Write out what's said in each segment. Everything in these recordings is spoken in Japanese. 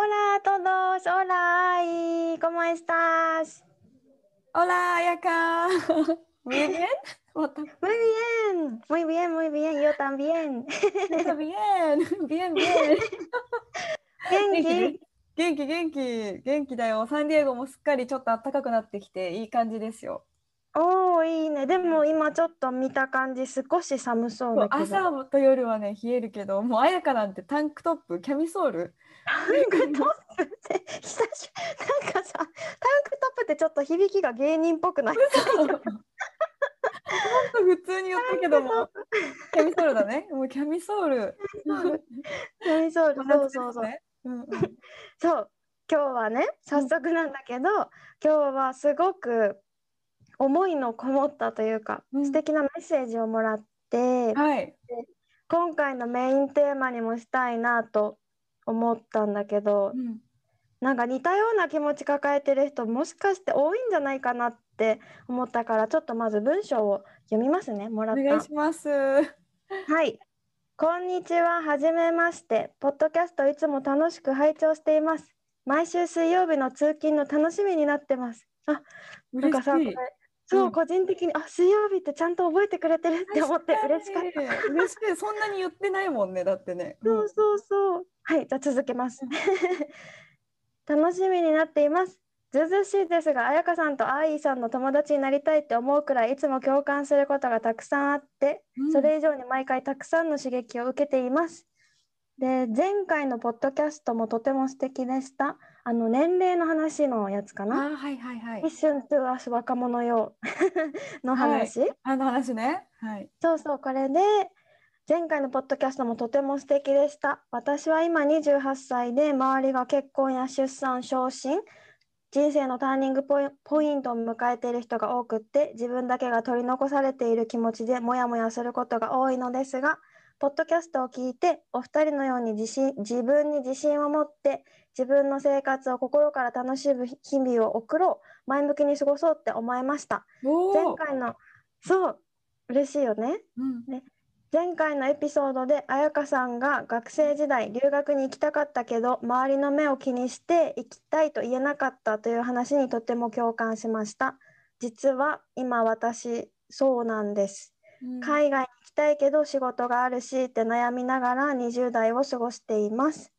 Hola a todos, hola Ai, ¿cómo estás? Hola, Ayaka! Muy bien? Muy bien, muy bien, muy bien, yo también. Está bien, bien, bien. 元気元気元気元気だよ。サンディエゴもすっかりちょっと暖かくなってきていい感じですよ。おお、いいね。でも今ちょっと見た感じ少し寒そうだけど。朝と夜はね冷えるけど、もう彩香なん。てタンクトップ、キャミソール。タンクトップって久しなんかさ、タンクトップってちょっと響きが芸人っぽくない？普通に言ったけども、キャミソールだね。もうキャミソール。キャミソール、そうそうそう。うんうん、そう、今日はね、早速なんだけど、今日はすごく思いのこもったというか、うん素敵なメッセージをもらって、はい。今回のメインテーマにもしたいなと思ったんだけど、うんなんか似たような気持ち抱えてる人もしかして多いんじゃないかなって思ったからちょっとまず文章を読みますねもらおった願いします。はいこんにちははじめましてポッドキャストいつも楽しく拝聴しています毎週水曜日の通勤の楽しみになってますあなんかさそう、うん個人的にあ水曜日ってちゃんと覚えてくれてるって思って嬉しかったた。嬉しい。そんなに言ってないもんね、だってね。うんそうそうそう。はい、じゃあ続けます。楽しみになっています。ずうずうしいですが、彩香さんとアイさんの友達になりたいって思うくらいいつも共感することがたくさんあって、うんそれ以上に毎回たくさんの刺激を受けています。で、前回のポッドキャストもとても素敵でした。あの年齢の話のやつかあな。ーはいはいはい一。瞬トゥアス若者よ の話？あの話ね。はい。そうそう、これで前回のポッドキャストもとても素敵でした。私は今28歳で周りが結婚や出産、昇進、人生のターニングポイントを迎えている人が多くって自分だけが取り残されている気持ちでモヤモヤすることが多いのですが、ポッドキャストを聞いてお二人のように自信自分に自信を持って自分の生活を心から楽しむ日々を送ろう前向きに過ごそうって思いました。前回のそう嬉しいよね。うん。前回のエピソードで彩香さんが学生時代留学に行きたかったけど周りの目を気にして行きたいと言えなかったという話にとても共感しました。実は今私そうなんです。うん。海外に行きたいけど仕事があるしって悩みながら20代を過ごしています。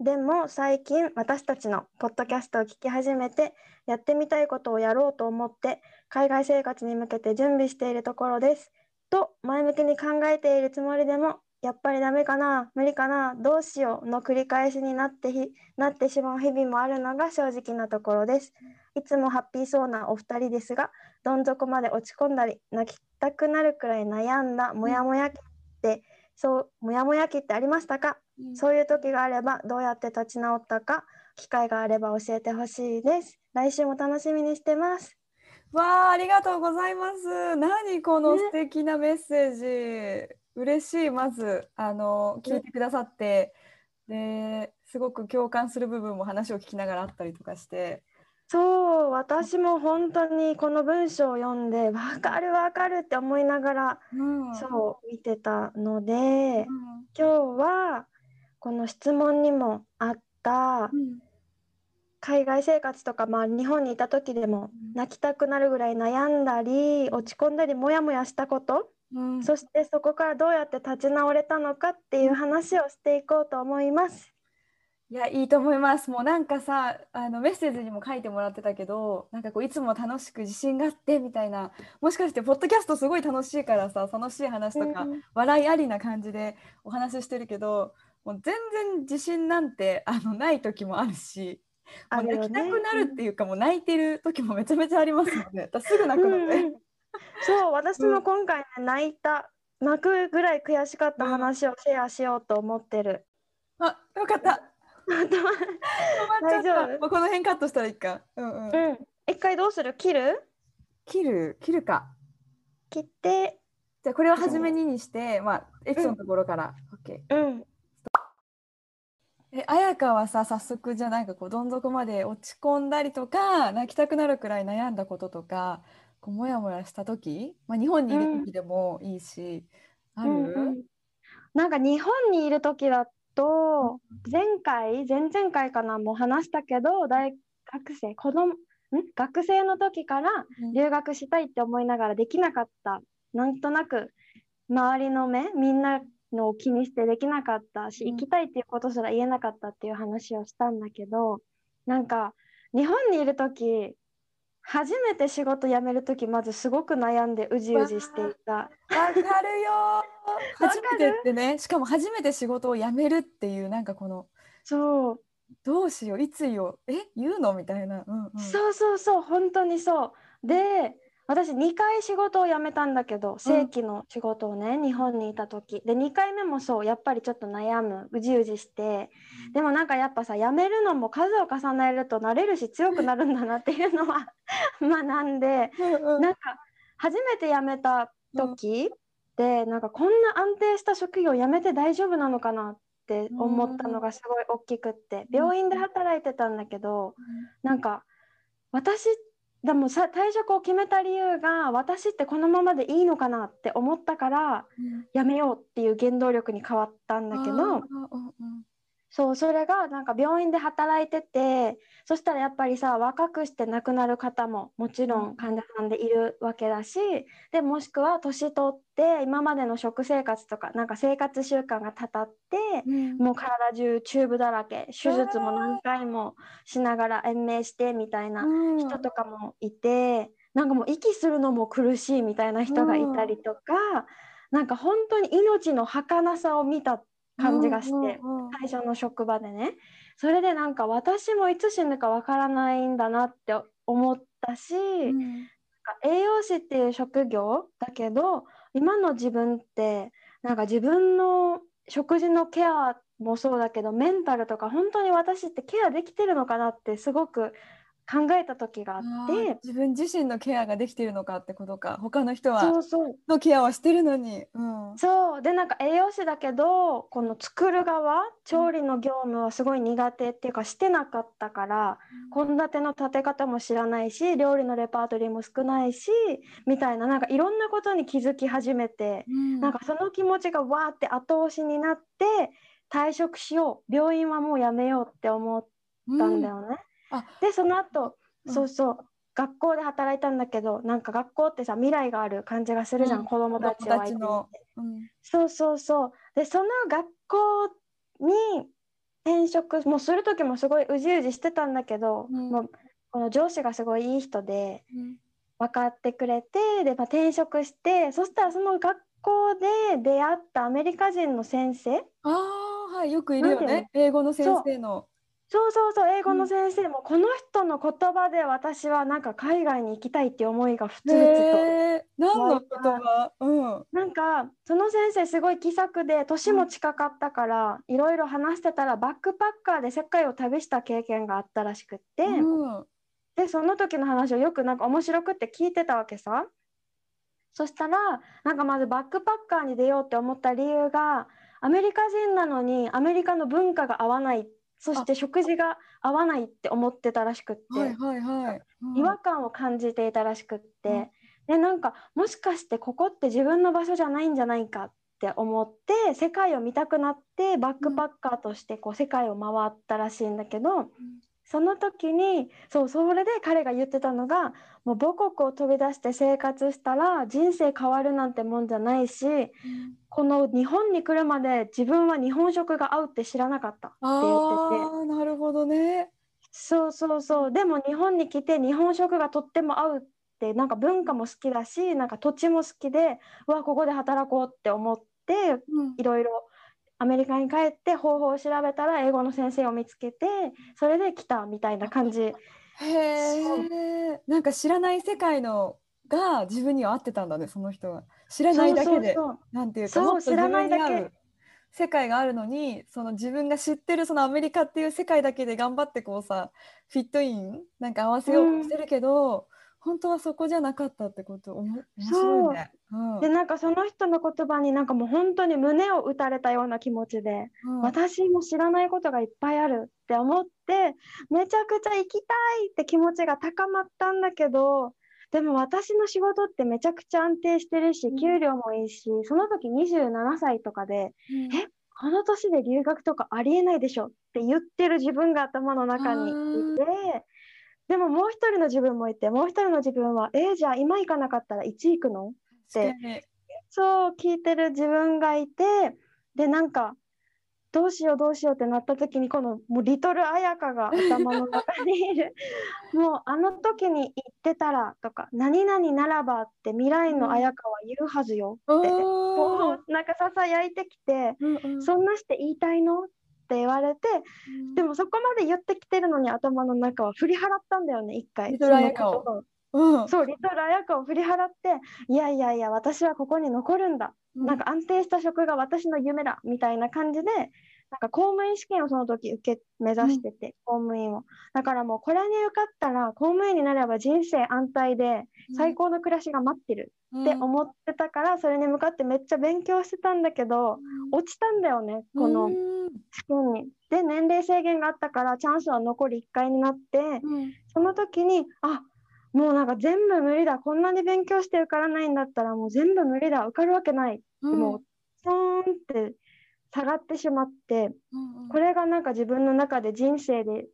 でも最近私たちのポッドキャストを聞き始めてやってみたいことをやろうと思って海外生活に向けて準備しているところですと前向きに考えているつもりでもやっぱりダメかな無理かなどうしようの繰り返しになってひなってしまう日々もあるのが正直なところです。いつもハッピーそうなお二人ですがどん底まで落ち込んだり泣きたくなるくらい悩んだモヤモヤ期ってそうモヤモヤ期ってありましたか？うん。そういう時があればどうやって立ち直ったか機会があれば教えてほしいです。来週も楽しみにしてますわあ、ありがとうございます。何この素敵なメッセージ。嬉しい、まず、あの、聞いてくださって。で、すごく共感する部分も話を聞きながらあったりとかして。そう私も本当にこの文章を読んでわかるわかるって思いながらうん。そう見てたのでうん。今日はこの質問にもあったうん。海外生活とか、まあ、日本にいた時でもうん泣きたくなるぐらい悩んだり落ち込んだりモヤモヤしたことうん。そしてそこからどうやって立ち直れたのかっていう話をしていこうと思います。いや、いいと思います。もうなんかさ、あのメッセージにも書いてもらってたけど、なんかこういつも楽しく自信があってみたいな、もしかしてポッドキャストすごい楽しいからさ、楽しい話とか、うん笑いありな感じでお話ししてるけど、もう全然自信なんてあのない時もあるし、あるよね泣きたくなるっていうか、もう泣いてる時もめちゃめちゃありますので、すぐ泣くので。うんうんそう私も今回ね泣いた泣くぐらい悔しかった話をシェアしようと思ってる。あ、よかった。止まっちゃった。大丈夫？もうこの辺カットしたらいいか。うんうん。うん。一回どうする？切る？切る、切るか。切って、じゃあこれを初めににして、まあエピソードのところから。オッケー。うん。え、綾香はさ、早速じゃあなんかこうどん底まで落ち込んだりとか、泣きたくなるくらい悩んだこととか、こうモヤモヤした時、まあ日本にいる時でもいいし、ある？うんうん。なんか日本にいる時だと前回前々回かなもう話したけど大学生子供ん？学生の時からうん。留学したいって思いながらできなかった。なんとなく周りの目みんなのを気にしてできなかったしうん行きたいっていうことすら言えなかったっていう話をしたんだけどなんか日本にいる時初めて仕事辞める時まずすごく悩んでうじうじしていた。わかるよー。初めてってね、しかも初めて仕事を辞めるっていうなんかこのそうどうしよういつ言おうえ言うの？みたいな。うんうん。そうそうそう本当にそうで私2回仕事を辞めたんだけど正規の仕事をね、日本にいた時。で2回目もそうやっぱりちょっと悩む。うじうじして。でもなんかやっぱさ辞めるのも数を重ねると慣れるし強くなるんだなっていうのは 学んでうんうん。なんか初めて辞めた時でなんかこんな安定した職業辞めて大丈夫なのかなって思ったのがすごい大きくって。病院で働いてたんだけどなんか私でもさ退職を決めた理由が私ってこのままでいいのかなって思ったからうん。辞めようっていう原動力に変わったんだけどうんうんそうそれがなんか病院で働いててそしたらやっぱりさ若くして亡くなる方ももちろん患者さんでいるわけだしでもしくは年取って今までの食生活とかなんか生活習慣がたたってうん。もう体中チューブだらけ手術も何回もしながら延命してみたいなうん。人とかもいてなんかもう息するのも苦しいみたいな人がいたりとかなんか本当に命の儚さを見た感じがして。最初の職場でねそれでなんか私もいつ死ぬかわからないんだなって思ったし、うんなんか栄養士っていう職業だけど今の自分ってなんか自分の食事のケアもそうだけどメンタルとか本当に私ってケアできてるのかなってすごく考えた時があって自分自身のケアができているのかってことか。他の人はそうそう。のケアはしてるのに、うん、そう。でなんか栄養士だけどこの作る側調理の業務はすごい苦手っていうかしてなかったから献立の立て方も知らないし料理のレパートリーも少ないしみたいななんかいろんなことに気づき始めてうん。なんかその気持ちがわーって後押しになって退職しよう。病院はもうやめようって思ったんだよね。あでその後うん。そうそう。学校で働いたんだけどなんか学校ってさ未来がある感じがするじゃん、うん。子供たちをうん。そうそうそう。でその学校に転職もうする時もすごいうじうじしてたんだけど、うん。もうこの上司がすごいいい人でうん。分かってくれてで、まあ、転職してそしたらその学校で出会ったアメリカ人の先生ああはいよくいるよね。英語の先生のそうそうそう英語のうん。先生も、この人の言葉で私はなんか海外に行きたいっていう思いがふつふつと。何の言葉？うん。なんかその先生すごい気さくで年も近かったからいろいろ話してたらバックパッカーで世界を旅した経験があったらしくって、うん。でその時の話をよくなんか面白くって聞いてたわけさ。そしたらなんかまずバックパッカーに出ようって思った理由がアメリカ人なのにアメリカの文化が合わないそして食事が合わないって思ってたらしくって、はいはいはい。うん。違和感を感じていたらしくって、でなんかもしかしてここって自分の場所じゃないんじゃないかって思って世界を見たくなってバックパッカーとしてこう世界を回ったらしいんだけど、その時にそうそれで彼が言ってたのがもう母国を飛び出して生活したら人生変わるなんてもんじゃないしうんこの日本に来るまで自分は日本食が合うって知らなかったって言ってて。なるほどね。そうそうそう。でも日本に来て日本食がとっても合うってなんか文化も好きだしなんか土地も好きでうわここで働こうって思ってうん。いろいろアメリカに帰って方法を調べたら英語の先生を見つけてそれで来たみたいな感じ。へえなんか知らない世界のが自分には合ってたんだねその人は。知らないだけでなんていうかそうもっと自分に知らないだけ。合う世界があるのにその自分が知ってるそのアメリカっていう世界だけで頑張ってこうさフィットインなんか合わせようとしてるけど、本当はそこじゃなかったってこと面白いね。う。ん。でなんかその人の言葉になんかもう本当に胸を打たれたような気持ちで、うん。私も知らないことがいっぱいあるって思ってめちゃくちゃ行きたいって気持ちが高まったんだけどでも私の仕事ってめちゃくちゃ安定してるしうん。給料もいいしその時27歳とかでうん。えこの年で留学とかありえないでしょって言ってる自分が頭の中にいてでももう一人の自分もいてもう一人の自分はえーじゃあ今行かなかったらいつ行くの？確かにそう聞いてる自分がいてでなんかどうしようどうしようってなった時にこのもうリトル綾香が頭の中にいる。もうあの時に言ってたらとか何々ならばって未来の綾香は言うはずよって、うなんかささやいてきて、うんうん。そんなして言いたいの？って言われてでもそこまで言ってきてるのに頭の中は振り払ったんだよね一回。リトうん。そうリトル綾香を振り払っていやいやいや私はここに残るんだ。なんか安定した職が私の夢だみたいな感じでなんか公務員試験をその時受け目指してて、公務員を。だからもうこれに受かったら公務員になれば人生安泰で最高の暮らしが待ってるって思ってたから、それに向かってめっちゃ勉強してたんだけど落ちたんだよねこのうん。試験に。で年齢制限があったからチャンスは残り1回になってうん。その時にあもうなんか全部無理だこんなに勉強して受からないんだったらもう全部無理だ受かるわけないでもうポーンって下がってしまってうんうん。これがなんか自分の中で人生で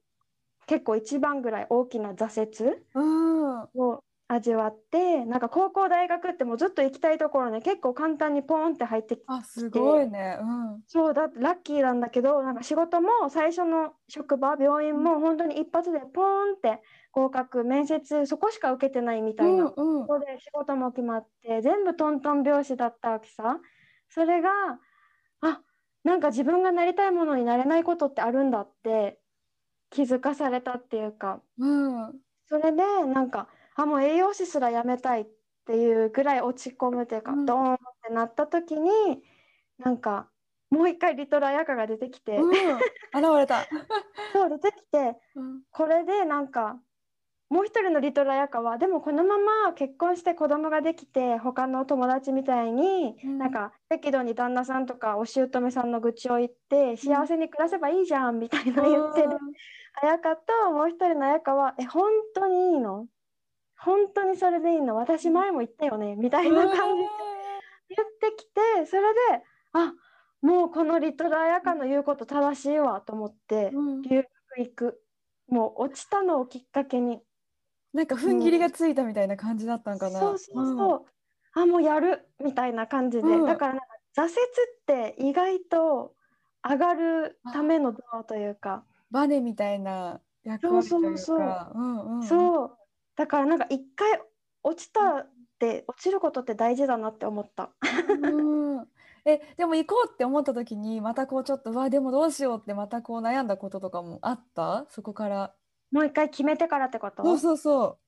結構一番ぐらい大きな挫折うん。を味わってなんか高校大学ってもうずっと行きたいところね結構簡単にポーンって入ってきてあすごいね。うん。そうだラッキーなんだけどなんか仕事も最初の職場病院も本当に一発でポーンって合格面接そこしか受けてないみたいな。うんうん。そこで仕事も決まって全部トントン拍子だったわけさ。それがあなんか自分がなりたいものになれないことってあるんだって気づかされたっていうかうん。それでなんかあもう栄養士すらやめたいっていうぐらい落ち込むっていうか、うん。ドーンってなった時になんかもう一回リトル綾香が出てきて、うん。現れた。そう出てきてうん。これでなんかもう一人のリトル綾香はでもこのまま結婚して子供ができて他の友達みたいに、うん。なんか適度に旦那さんとかお姑さんの愚痴を言って幸せに暮らせばいいじゃんみたいな言ってる綾香ともう一人の綾香は「え本当にいいの？本当にそれでいいの？私前も言ったよね」みたいな感じで言ってきてそれであもうこのリトル綾香の言うこと正しいわと思って。うん。留学行く。もう落ちたのをきっかけになんか踏ん切りがついたみたいな感じだったんかな。そうそうそう、あもうやるみたいな感じで、うん。だからなんか挫折って意外と上がるためのドアというか、バネみたいな役割というか。そうだからなんか一回落ちたって落ちることって大事だなって思った。うん。えでも行こうって思った時にまたこうちょっとうわでもどうしようってまたこう悩んだこととかもあった？そこから。もう一回決めてからってこと？そうそうそ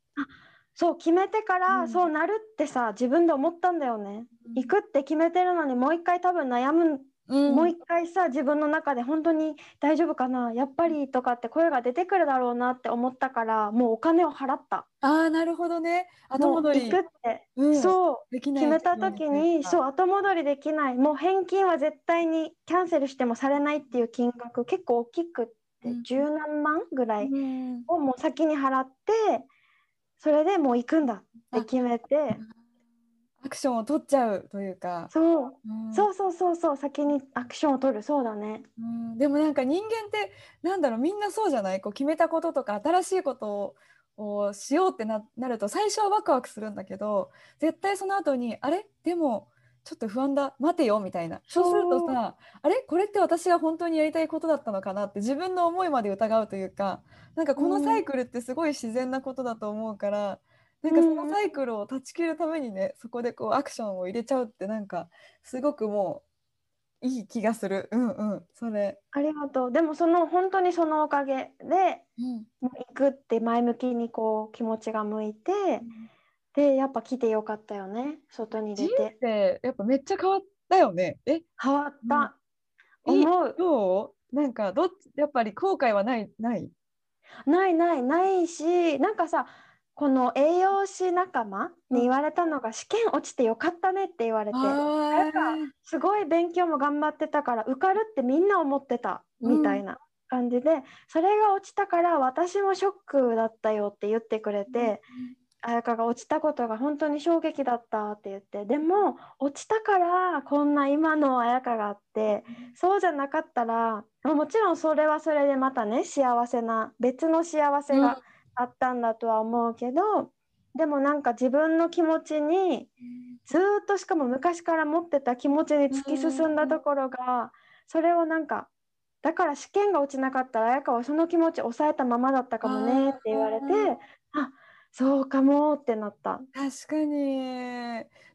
そう決めてから、うん。そうなるってさ自分で思ったんだよね。う。行くって決めてるのにもう一回多分悩むうん。もう一回さ自分の中で本当に大丈夫かなやっぱりとかって声が出てくるだろうなって思ったからもうお金を払った。ああなるほどね。後戻り。行くって、うん。そう。できない決めた時にそう後戻りできない。もう返金は絶対にキャンセルしてもされないっていう金額結構大きくってうん。十何万ぐらいうんをもう先に払ってそれでもう行くんだって決めて。アクションを取っちゃうというか。そう。うん。そうそうそうそう。先にアクションを取る。そうだね。うん、でもなんか人間ってなんだろう。みんなそうじゃない？こう決めたこととか新しいことををしようってななると最初はワクワクするんだけど絶対その後にあれ？でもちょっと不安だ待てよみたいな。そう。するとさあれ？これって私が本当にやりたいことだったのかな？って自分の思いまで疑うというかなんかこのサイクルってすごい自然なことだと思うから、なんかそのサイクルを断ち切るためにねそこでこうアクションを入れちゃうってなんかすごくもういい気がする。うんうん。それ。ありがとう。でもその本当にそのおかげでうん。もう行くって前向きにこう気持ちが向いてでやっぱ来てよかったよね外に出人て生やっぱめっちゃ変わったよね。え、変わった、思う。どう？なんかどっち？やっぱり後悔はない？ない？ないないないしなんかさこの栄養士仲間に言われたのが、試験落ちてよかったねって言われて。なんかすごい勉強も頑張ってたから受かるってみんな思ってたみたいな感じで、それが落ちたから私もショックだったよって言ってくれて、彩香が落ちたことが本当に衝撃だったって言って。でも落ちたからこんな今の彩香があってそうじゃなかったらもちろんそれはそれでまたね幸せな別の幸せがあったんだとは思うけど、でもなんか自分の気持ちにずっとしかも昔から持ってた気持ちに突き進んだところがそれをなんかだから試験が落ちなかったら彩香はその気持ち抑えたままだったかもねって言われてあそうかもってなった。確かに。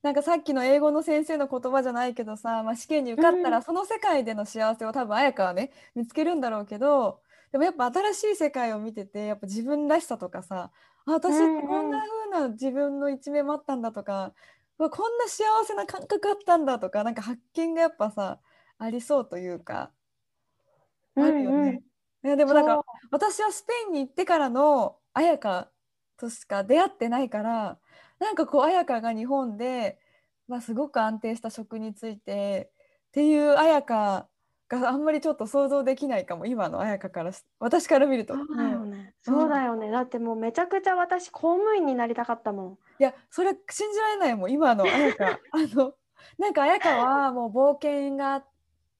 なんかさっきの英語の先生の言葉じゃないけどさ、まあ、試験に受かったらその世界での幸せを多分彩香はね見つけるんだろうけどでもやっぱ新しい世界を見ててやっぱ自分らしさとかさあ私ってこんな風な自分の一面もあったんだとか、うんうん、こんな幸せな感覚あったんだとかなんか発見がやっぱさありそうというかあるよね。うんうん、いやでもなんか私はスペインに行ってからの綾香としか出会ってないからなんかこう綾香が日本で、まあ、すごく安定した職についてっていう綾香があんまりちょっと想像できないかも今の綾香から私から見ると。そうだよね、うん、そうだよね、だってもうめちゃくちゃ私公務員になりたかったもん。いやそれ信じられないもん今の綾香あのなんか綾香はもう冒険が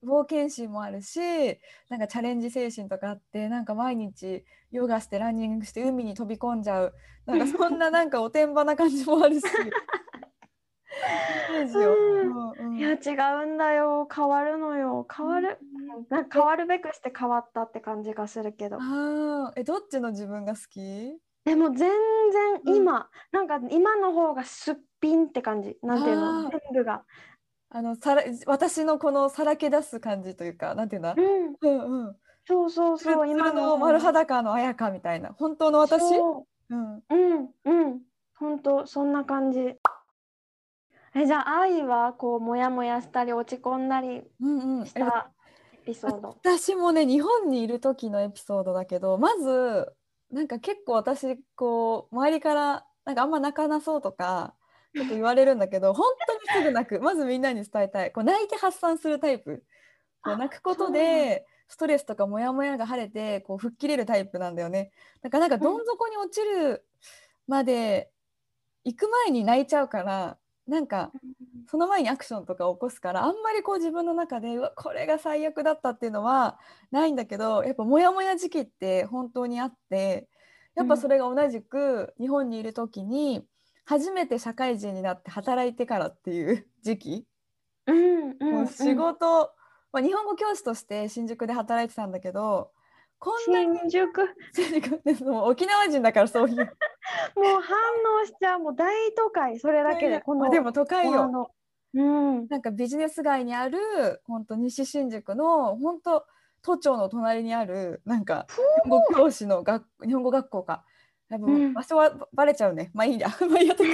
冒険心もあるしなんかチャレンジ精神とかあってなんか毎日ヨガしてランニングして海に飛び込んじゃう。なんかそんななんかおてんばな感じもあるし。いや違うんだよ。変わるのよ。変わる、うん、なんか変わるべくして変わったって感じがするけど。あえどっちの自分が好き？でも全然今、うん、なんか今の方がすっぴんって感じ。なんていうの？全部があのさら私のこのさらけ出す感じというかなんていうんだ、うん、うんうん。そうそうそう今の。丸裸の綾香みたいな。本当の私？う、うん、うんうん。本当そんな感じ。えじゃあ愛はこうモヤモヤしたり落ち込んだりしたエピソード、うんうん、私もね日本にいる時のエピソードだけどまずなんか結構私こう周りからなんかあんま泣かなそうとかちょっと言われるんだけど 本当にすぐ泣く。まずみんなに伝えたい。こう泣いて発散するタイプ。こう泣くことでストレスとかモヤモヤが晴れてこう吹っ切れるタイプなんだよね。だからなんかどん底に落ちるまで行く前に泣いちゃうからなんかその前にアクションとか起こすからあんまりこう自分の中でうわこれが最悪だったっていうのはないんだけどやっぱモヤモヤ時期って本当にあってやっぱそれが同じく日本にいる時に初めて社会人になって働いてからっていう 時期、うんうん、もう仕事、まあ、日本語教師として新宿で働いてたんだけどこんなに新宿？新宿でも沖縄人だからそういう。もう反応しちゃう。もう大都会。それだけでこのでも都会よ、うん、なんかビジネス街にある本当西新宿の本当都庁の隣にあるなんか日本語教師の学日本語学校か多分場所はバレちゃうね、うん、まあいいや。まあいいやとで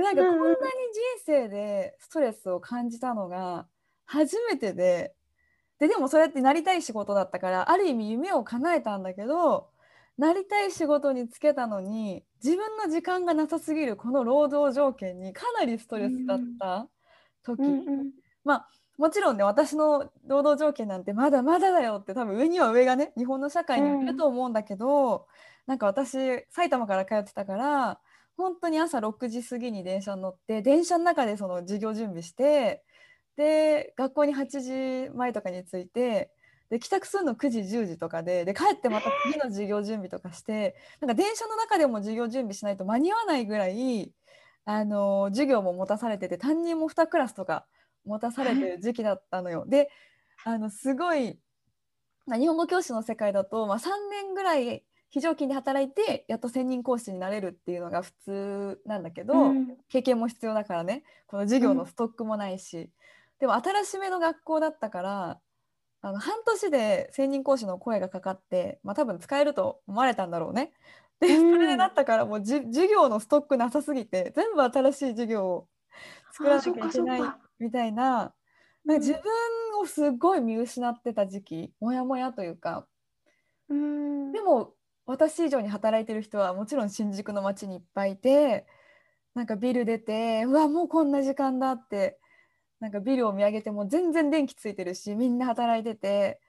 なんかこんなに人生でストレスを感じたのが初めてで。ででもそれってなりたい仕事だったからある意味夢を叶えたんだけどなりたい仕事に就けたのに自分の時間がなさすぎるこの労働条件にかなりストレスだった時、うんうん、まあもちろんね私の労働条件なんてまだまだだよって多分上には上がね日本の社会にいると思うんだけど、うん、なんか私埼玉から通ってたから本当に朝6時過ぎに電車に乗って電車の中でその授業準備してで学校に8時前とかに着いてで帰宅するの9時10時とかでで帰ってまた次の授業準備とかしてなんか電車の中でも授業準備しないと間に合わないぐらいあの授業も持たされてて担任も2クラスとか持たされてる時期だったのよ。であのすごい日本語教師の世界だと、まあ、3年ぐらい非常勤で働いてやっと専任講師になれるっていうのが普通なんだけど、うん、経験も必要だからね。この授業のストックもないし、でも新しめの学校だったからあの半年で専任講師の声がかかって、まあ、多分使えると思われたんだろうね。でそれでなったからもうじ授業のストックなさすぎて全部新しい授業を作らなきゃいけないみたいな。なんか自分をすごい見失ってた時期モヤモヤというか。うん。でも私以上に働いてる人はもちろん新宿の街にいっぱいいてなんかビル出てうわもうこんな時間だってなんかビルを見上げても全然電気ついてるしみんな働いてて。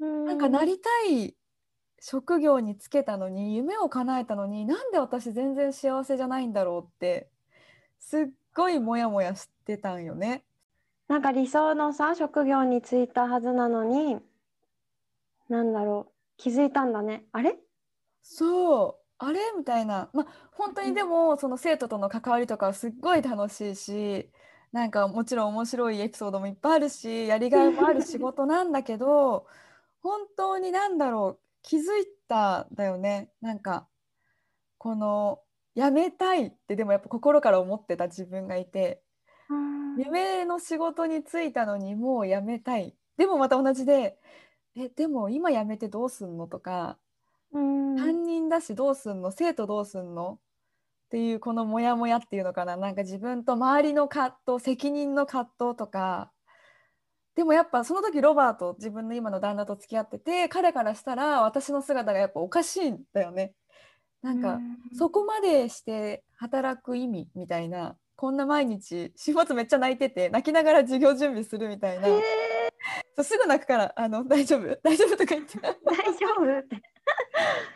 なんかなりたい職業に就けたのに夢を叶えたのになんで私全然幸せじゃないんだろうってすっごいモヤモヤしてたんよね。なんか理想のさ職業に就いたはずなのになんだろう気づいたんだね。あれ？そう。あれ？みたいな。まあ本当にでもその生徒との関わりとかはすっごい楽しいしなんかもちろん面白いエピソードもいっぱいあるしやりがいもある仕事なんだけど 本当に何だろう気づいたんだよね。なんかこのやめたいってでもやっぱ心から思ってた自分がいて夢の仕事に就いたのにもうやめたい。でもまた同じでえでも今やめてどうすんのとかうん。担任だしどうすんの生徒どうすんの？っていうこのモヤモヤっていうのかな。なんか自分と周りの葛藤責任の葛藤とか。でもやっぱその時ロバート自分の今の旦那と付き合ってて彼からしたら私の姿がやっぱおかしいんだよね。なんかそこまでして働く意味みたいなこんな毎日週末めっちゃ泣いてて泣きながら授業準備するみたいな。へー。そうすぐ泣くからあの大丈夫？大丈夫とか言って。大丈夫？っ て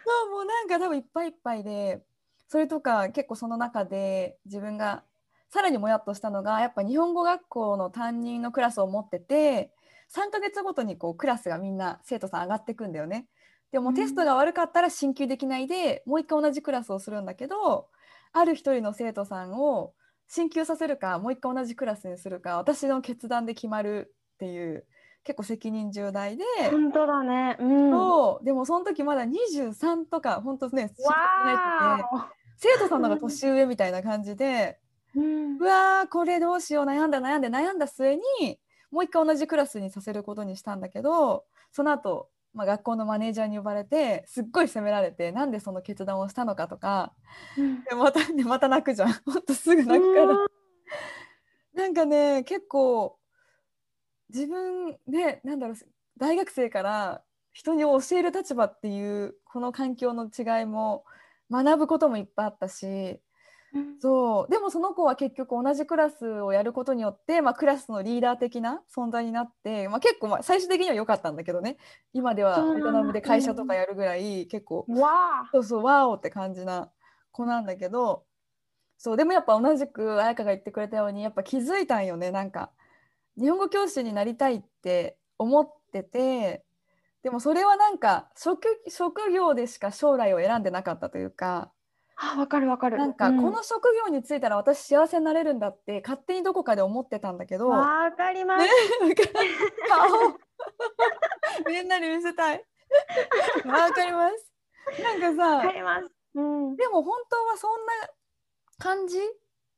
そうもうなんか多分いっぱいいっぱいでそれとか結構その中で自分がさらにもやっとしたのがやっぱ日本語学校の担任のクラスを持ってて3ヶ月ごとにこうクラスがみんな生徒さん上がっていくんだよね。でもうん。テストが悪かったら進級できないでもう一回同じクラスをするんだけどある一人の生徒さんを進級させるかもう一回同じクラスにするか私の決断で決まるっていう結構責任重大で。本当だね。うん。そう。でもその時まだ23とか本当ね生徒さんの方が年上みたいな感じで、ーうん。うわーこれどうしよう悩んだ悩んで悩んだ末にもう一回同じクラスにさせることにしたんだけどその後、まあ学校のマネージャーに呼ばれてすっごい責められてなんでその決断をしたのかとかうん。でまた、ね、また泣くじゃん。ほんとすぐ泣くから。なんかね結構自分でなんだろう大学生から人に教える立場っていうこの環境の違いも学ぶこともいっぱいあったしうんそう。でもその子は結局同じクラスをやることによって、まあ、クラスのリーダー的な存在になって、まあ、結構まあ最終的には良かったんだけどね。今ではベトナムで会社とかやるぐらい結構わあ。そうそう、ワーオって感じな子なんだけど、そう、でもやっぱ同じく彩香が言ってくれたように、やっぱ気づいたんよね、なんか、日本語教師になりたいって思ってて、でもそれはなんか職、職業でしか将来を選んでなかったというか、あわかるわかる。なんか、うこの職業に就いたら私幸せになれるんだって、勝手にどこかで思ってたんだけど、わかります、わかる。顔。みんなに見せたい。わかります。なんかさ、わかります。うん。でも本当はそんな感じ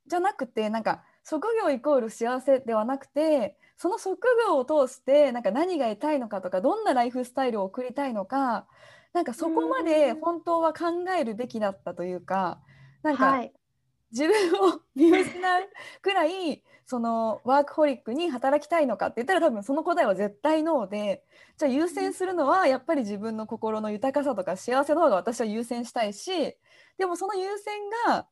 じゃなくてなんか職業イコール幸せではなくてその職業を通してなんか何が得たいのかとかどんなライフスタイルを送りたいのかなんかそこまで本当は考えるべきだったというかなんかはい。自分を 見失うくらいそのワークホリックに働きたいのかって言ったら多分その答えは絶対ノーでじゃあ優先するのはやっぱり自分の心の豊かさとか幸せの方が私は優先したいしでもその優先が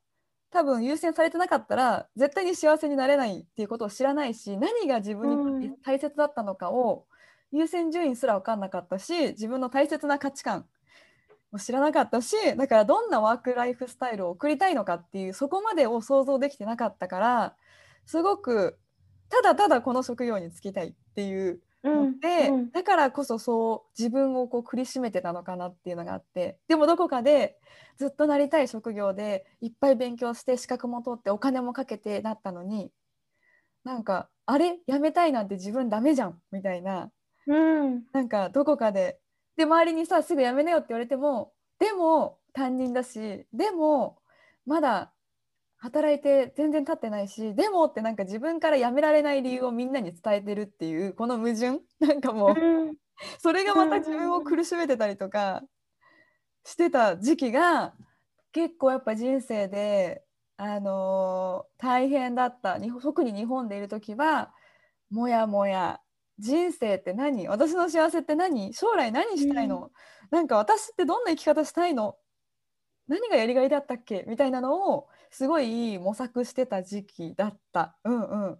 多分優先されてなかったら絶対に幸せになれないっていうことを知らないし何が自分に大切だったのかを優先順位すら分かんなかったし自分の大切な価値観も知らなかったしだからどんなワークライフスタイルを送りたいのかっていうそこまでを想像できてなかったからすごくただただこの職業に就きたいっていううんで、うん。だからこそそう自分をこう苦しめてたのかなっていうのがあってでもどこかでずっとなりたい職業でいっぱい勉強して資格も取ってお金もかけてなったのになんかあれ？やめたいなんて自分ダメじゃんみたいなうん。なんかどこかで。で周りにさすぐやめなよって言われてもでも担任だしでもまだ働いて全然経ってないしでもってなんか自分からやめられない理由をみんなに伝えてるっていうこの矛盾。なんかもううん。それがまた自分を苦しめてたりとかしてた時期が結構やっぱ人生で、あのー大変だった。特に日本でいる時はもやもや人生って何？私の幸せって何？将来何したいの、なんか私ってどんな生き方したいの？何がやりがいだったっけ？みたいなのをすごい模索してた時期だった。うんうん。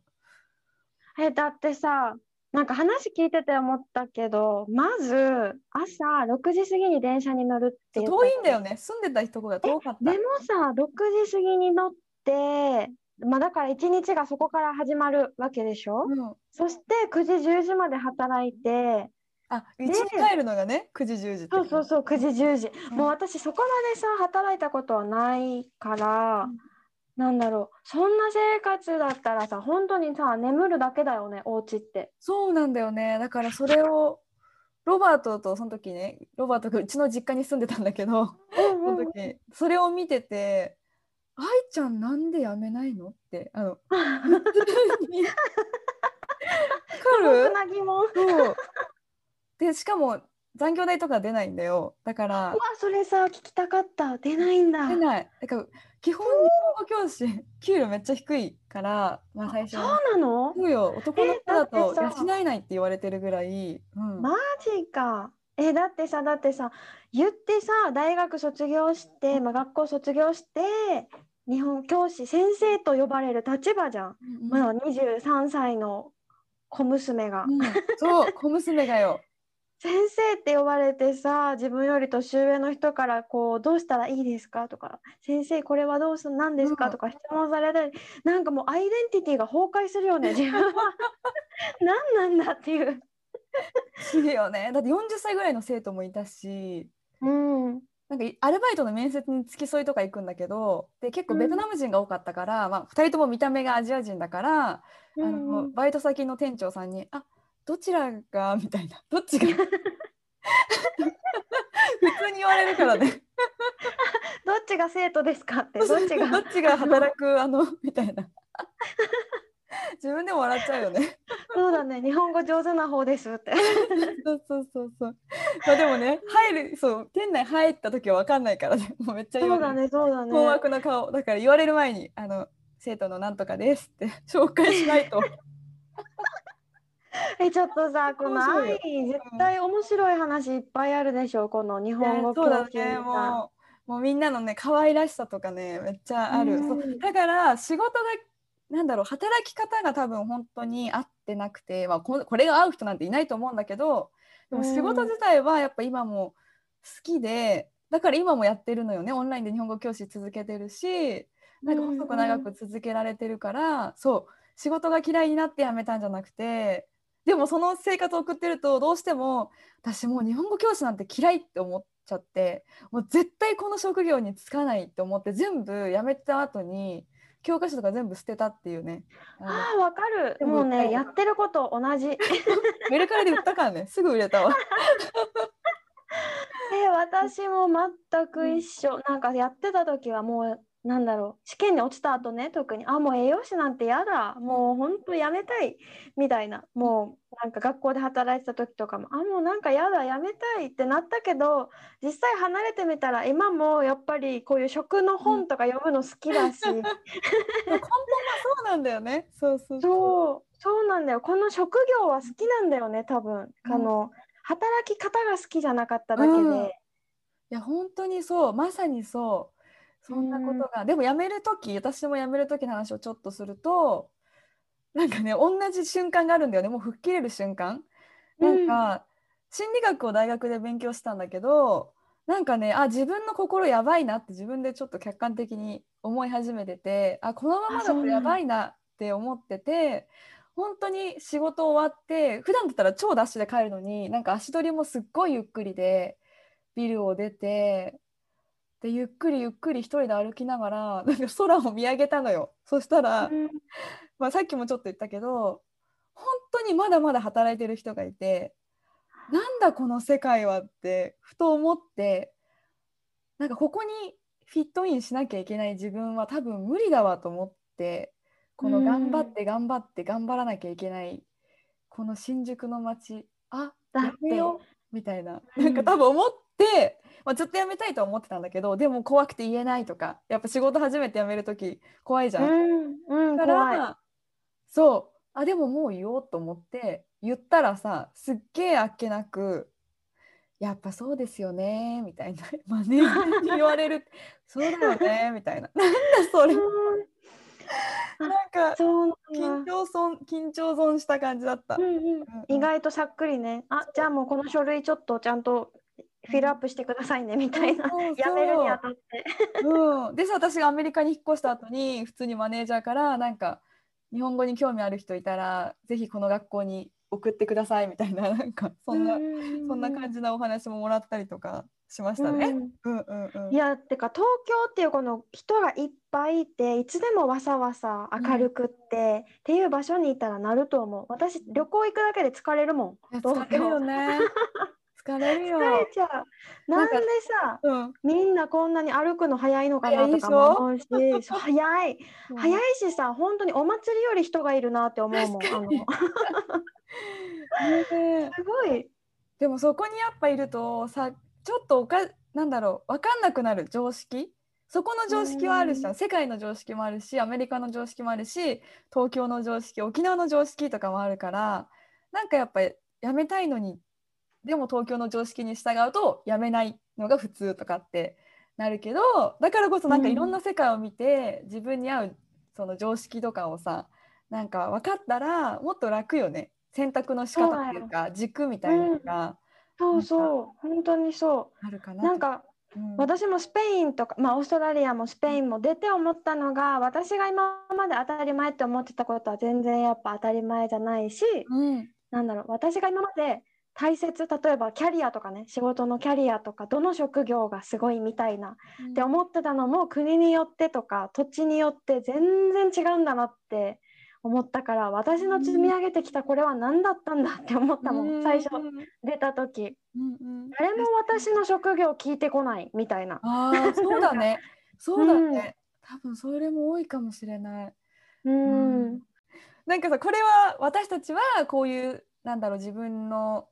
え、だってさ、なんか話聞いてて思ったけど、まず朝6時過ぎに電車に乗るって言った遠いんだよね。住んでたとこが遠かった。でもさ、6時過ぎに乗って、まあだから一日がそこから始まるわけでしょ？うん、そして9時10時まで働いて、あ、うちに帰るのがね、9時10時そうそうそう、9時10時。うん。もう私そこまでさ、働いたことはないから、うん。なんだろう、そんな生活だったらさ、本当にさ、眠るだけだよね、お家って。そうなんだよね。だからそれをロバートとその時ね、ロバートがうちの実家に住んでたんだけど、うんそうん。の時それを見てて、愛ちゃんなんで辞めないの？って、あの。で、しかも残業代とか出ないんだよ。だからわ、、それさ、聞きたかった。出ないんだ。出ない。だから、基本日本語教師、給料めっちゃ低いから、まあ最初そうは。なの？そうよ、男の人だと養えないって言われてるぐらい。うん。マジか。え、だってさ、だってさ、言ってさ、大学卒業して、まあ、学校卒業して、日本教師、先生と呼ばれる立場じゃん。うんまだ23歳の小娘が。うん、そう、小娘がよ。先生って呼ばれてさ、自分より年上の人から、こう、どうしたらいいですかとか、先生、これはどうする、なんですうんかとか質問されたり、なんかもうアイデンティティが崩壊するよね、自分は。何なんだっていう。不思議よね。だって40歳ぐらいの生徒もいたし、うん。なんかいアルバイトの面接に付き添いとか行くんだけど、で結構うん。ベトナム人が多かったから、まあ、2人とも見た目がアジア人だから、あうんうん。のバイト先の店長さんに「あどちらが?」みたいな「どっちが? 」普通に言われるからね。どっちが生徒ですかって、どどっちが？っちが働く？あのみたいな 自分でも笑っちゃうよね。そうだね、日本語上手な方ですって。そうそうそうそう。まあでもね入るそう店内入った時は分かんないからね。もうめっちゃそうだね、そうだ困ね。惑な顔。だから言われる前にあの生徒のなんとかですって紹介しないと。え、ちょっとさ、この愛、絶対面白い話いっぱいあるでしょ、この日本語そうだ教師にさ。ねもうもうみんなのね可愛らしさとかねめっちゃある、うん。そう。だから仕事がなんだろう働き方が多分本当に合ってなくて、まあ、ここれが合う人なんていないと思うんだけどでも仕事自体はやっぱ今も好きでだから今もやってるのよね。オンラインで日本語教師続けてるしなんか細く長く続けられてるから、そう仕事が嫌いになって辞めたんじゃなくてでもその生活を送ってるとどうしても私もう日本語教師なんて嫌いって思っちゃってもう絶対この職業に就かないって思って全部辞めた後に教科書とか全部捨てたっていうねあのああ、わかる。でももうね、はいやってること同じ。メルカリで売ったからねすぐ売れたわ。え、私も全く一緒。なんかやってた時はもう、なんだろう、試験に落ちた後ね、特に、あ、もう栄養士なんてやだ。もう本当やめたい。みたいな。もう、なんか学校で働いてた時とかも、あ、もうなんかやだ、やめたいってなったけど、実際離れてみたら、今もやっぱりこういう食の本とか読むの好きだし、根本はそうなんだよね。そうそうそう。そう、そうなんだよ。この職業は好きなんだよね、多分。うんあの、働き方が好きじゃなかっただけうんで。いや本当にそうまさにそうそんなことが、でも辞める時私も辞める時の話をちょっとするとなんかね同じ瞬間があるんだよね。もう吹っ切れる瞬間。なんか、心理学を大学で勉強したんだけどなんかねあ自分の心やばいなって自分でちょっと客観的に思い始めててあこのままだとやばいなって思ってて本当に仕事終わって普段だったら超ダッシュで帰るのになんか足取りもすっごいゆっくりでビルを出てでゆっくりゆっくり一人で歩きながら なんか空を見上げたのよ。そしたら、うん。まあ、さっきもちょっと言ったけど本当にまだまだ働いてる人がいてなんだこの世界はってふと思ってなんかここにフィットインしなきゃいけない自分は多分無理だわと思ってこのうん頑張って頑張って頑張らなきゃいけないこの新宿の街あだやめようみたいな。なんかうん多分思って、まあ、ずっと辞めたいとは思ってたんだけどでも怖くて言えないとかやっぱ仕事初めて辞める時怖いじゃん。うん、うん、だか。らそう。あでももう言おうと思って言ったらさすっげえあっけなく「やっぱそうですよね」みたいな。マネージャーに言われる「そうだよね」みたいな。なんだそれなんか緊張損緊張損した感じだった。うんうん、意外とさっくりね。あじゃあもうこの書類ちょっとちゃんとフィルアップしてくださいねみたいな、そうそう。やめるにあたって。うん、でさ私がアメリカに引っ越した後に普通にマネージャーからなんか日本語に興味ある人いたらぜひこの学校に送ってくださいみたいななんかそんな、そんな感じのお話ももらったりとかしましたね。うん。うんうんうん。いやてか東京っていうこの人がいっぱいいていつでもわさわさ明るくって、っていう場所にいたらなると思う。私旅行行くだけで疲れるもん。疲れるよ京ね。疲れるよ。疲れちゃう。なんでさうん。みんなこんなに歩くの早いのかなとかも思うし 早い。早いしさ本当にお祭りより人がいるなって思うもんあの。ねすごい。でもそこにやっぱいるとさちょっとおかなんだろう分かんなくなる常識？そこの常識はあるじゃうん。世界の常識もあるしアメリカの常識もあるし東京の常識沖縄の常識とかもあるからなんかやっぱりやめたいのにでも東京の常識に従うとやめないのが普通とかってなるけどだからこそなんかうん。いろんな世界を見て、自分に合うその常識とかをさなんか分かったらもっと楽よね。選択の仕方っていうか軸みたいなのがそうそう。本当にそあるかなうなんかうん。私もスペインとか、まあ、オーストラリアもスペインも出て思ったのが私が今まで当たり前って思ってたことは全然やっぱ当たり前じゃないしうん。なんだろう私が今まで大切例えばキャリアとかね仕事のキャリアとかどの職業がすごいみたいなって思ってたのも国によってとか土地によって全然違うんだなって思ったから私の積み上げてきたこれは何だったんだって思ったもん最初出た時。うんうん。誰も私の職業聞いてこないみたいな。ああそうだね。そうだね、多分それも多いかもしれない。うん。なんかさこれは私たちはこういうなんだろう自分の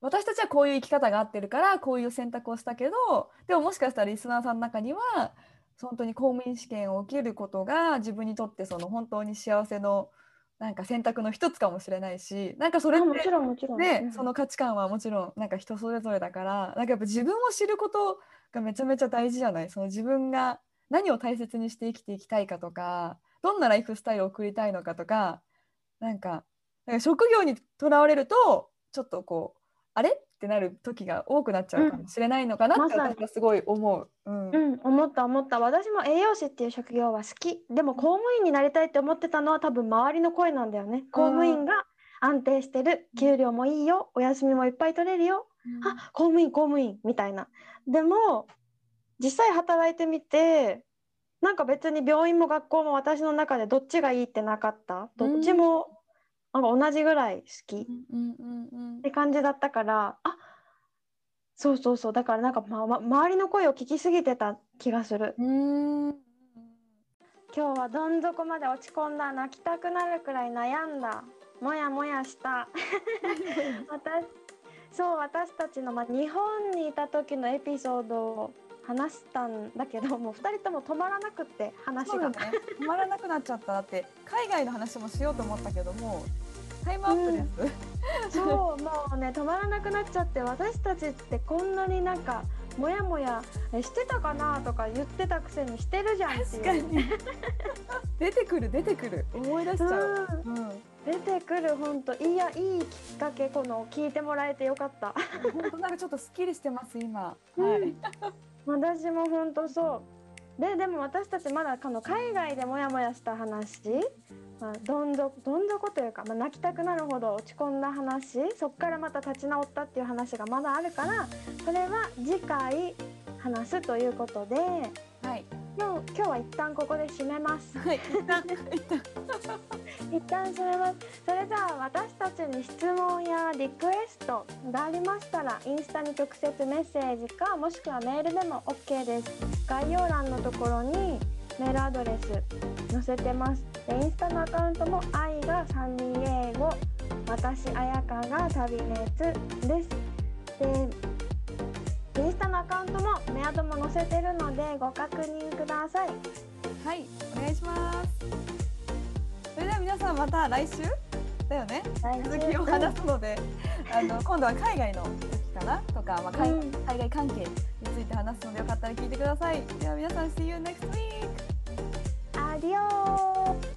私たちはこういう生き方が合ってるからこういう選択をしたけどでももしかしたらリスナーさんの中には本当に公務員試験を受けることが自分にとってその本当に幸せのなんか選択の一つかもしれないしなんかそれってあもちろんもちろん。うん。ねその価値観はもちろんなんか人それぞれだからなんかやっぱ自分を知ることがめちゃめちゃ大事じゃない？その自分が何を大切にして生きていきたいかとかどんなライフスタイルを送りたいのかとかなんかなんか職業にとらわれるとちょっとこうあれ？ってなる時が多くなっちゃうかもしれないのかなって私はすごい思う。うん。うん、思った思った。私も栄養士っていう職業は好き。でも公務員になりたいって思ってたのは多分周りの声なんだよね。公務員が安定してる。給料もいいよ。お休みもいっぱい取れるよ。あ公務員公務員みたいな。でも実際働いてみてなんか別に病院も学校も私の中でどっちがいいってなかった？どっちもなんか同じぐらい好き。って感じだったからあそうそうそう。だからなんか、まま、周りの声を聞きすぎてた気がする。うんうん。今日はどん底まで落ち込んだ泣きたくなるくらい悩んだ。もやもやした。私そう私たちの、まあ、日本にいた時のエピソードを話したんだけどもう2人とも止まらなくって話が、ね。止まらなくなっちゃった。だって海外の話もしようと思ったけどもタイムアップです。そうもうね止まらなくなっちゃって私たちってこんなになんかもやもやえしてたかなとか言ってたくせにしてるじゃんって確かいうに。出てくる出てくる思い出しちゃう。うん。うん。出てくる本当。いやいいきっかけこの聞いてもらえてよかった。本 当なんかちょっとすっきりしてます今。うん。はい。私も本当そうででも私たちまだこの海外でモヤモヤした話、まあ、どん底どん底というか、まあ、泣きたくなるほど落ち込んだ話そこからまた立ち直ったっていう話がまだあるからそれは次回話すということではい。今日今日は一旦ここで締めます。はい。一旦一旦一旦締めますそれじゃあ私たちに質問やリクエストがありましたらインスタに直接メッセージかもしくはメールでも OK です概要欄のところにメールアドレス載せてますでインスタのアカウントも愛が3人英語私彩香が旅熱ですでインスタのアカウントもメアドも載せてるのでご確認ください。はいお願いします。それでは皆さんまた来週だよね。続きを話すので、あの今度は海外の時かなとか、まあ海、うん、海外関係について話すのでよかったら聞いてくださいでは皆さん See you next week! アディオ